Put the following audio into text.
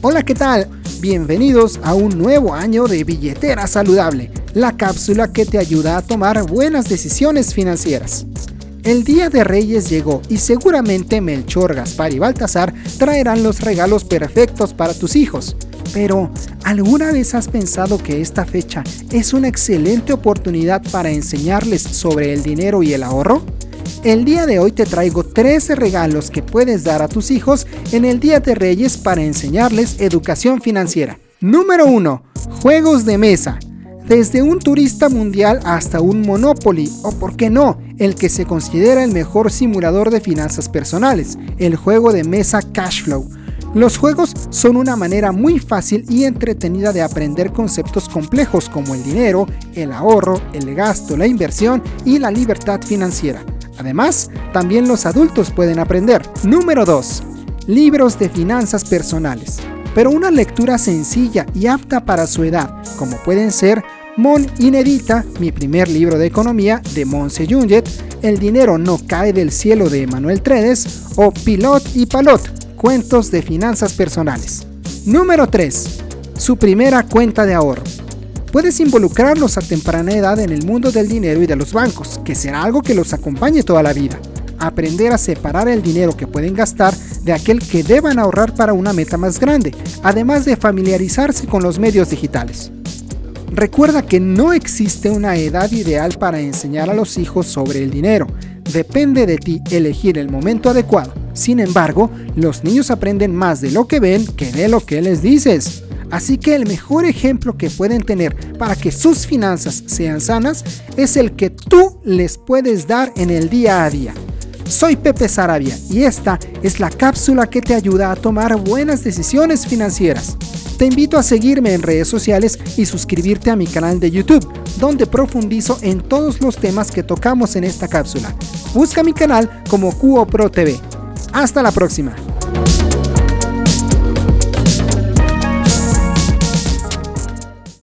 Hola, ¿qué tal? Bienvenidos a un nuevo año de Billetera Saludable, la cápsula que te ayuda a tomar buenas decisiones financieras. El Día de Reyes llegó y seguramente Melchor, Gaspar y Baltasar traerán los regalos perfectos para tus hijos. Pero, ¿alguna vez has pensado que esta fecha es una excelente oportunidad para enseñarles sobre el dinero y el ahorro? El día de hoy te traigo 13 regalos que puedes dar a tus hijos en el Día de Reyes para enseñarles educación financiera. Número 1. Juegos de mesa. Desde un turista mundial hasta un Monopoly, o por qué no, el que se considera el mejor simulador de finanzas personales, el juego de mesa Cashflow. Los juegos son una manera muy fácil y entretenida de aprender conceptos complejos como el dinero, el ahorro, el gasto, la inversión y la libertad financiera. Además, también los adultos pueden aprender. Número 2. Libros de finanzas personales. Pero una lectura sencilla y apta para su edad, como pueden ser Mon Inedita, mi primer libro de economía de Monse Junget, El dinero no cae del cielo de Emanuel Tredes o Pilot y Palot, cuentos de finanzas personales. Número 3. Su primera cuenta de ahorro. Puedes involucrarlos a temprana edad en el mundo del dinero y de los bancos, que será algo que los acompañe toda la vida. Aprender a separar el dinero que pueden gastar de aquel que deban ahorrar para una meta más grande, además de familiarizarse con los medios digitales. Recuerda que no existe una edad ideal para enseñar a los hijos sobre el dinero. Depende de ti elegir el momento adecuado. Sin embargo, los niños aprenden más de lo que ven que de lo que les dices. Así que el mejor ejemplo que pueden tener para que sus finanzas sean sanas es el que tú les puedes dar en el día a día. Soy Pepe Sarabia y esta es la cápsula que te ayuda a tomar buenas decisiones financieras. Te invito a seguirme en redes sociales y suscribirte a mi canal de YouTube, donde profundizo en todos los temas que tocamos en esta cápsula. Busca mi canal como QoPro TV. Hasta la próxima.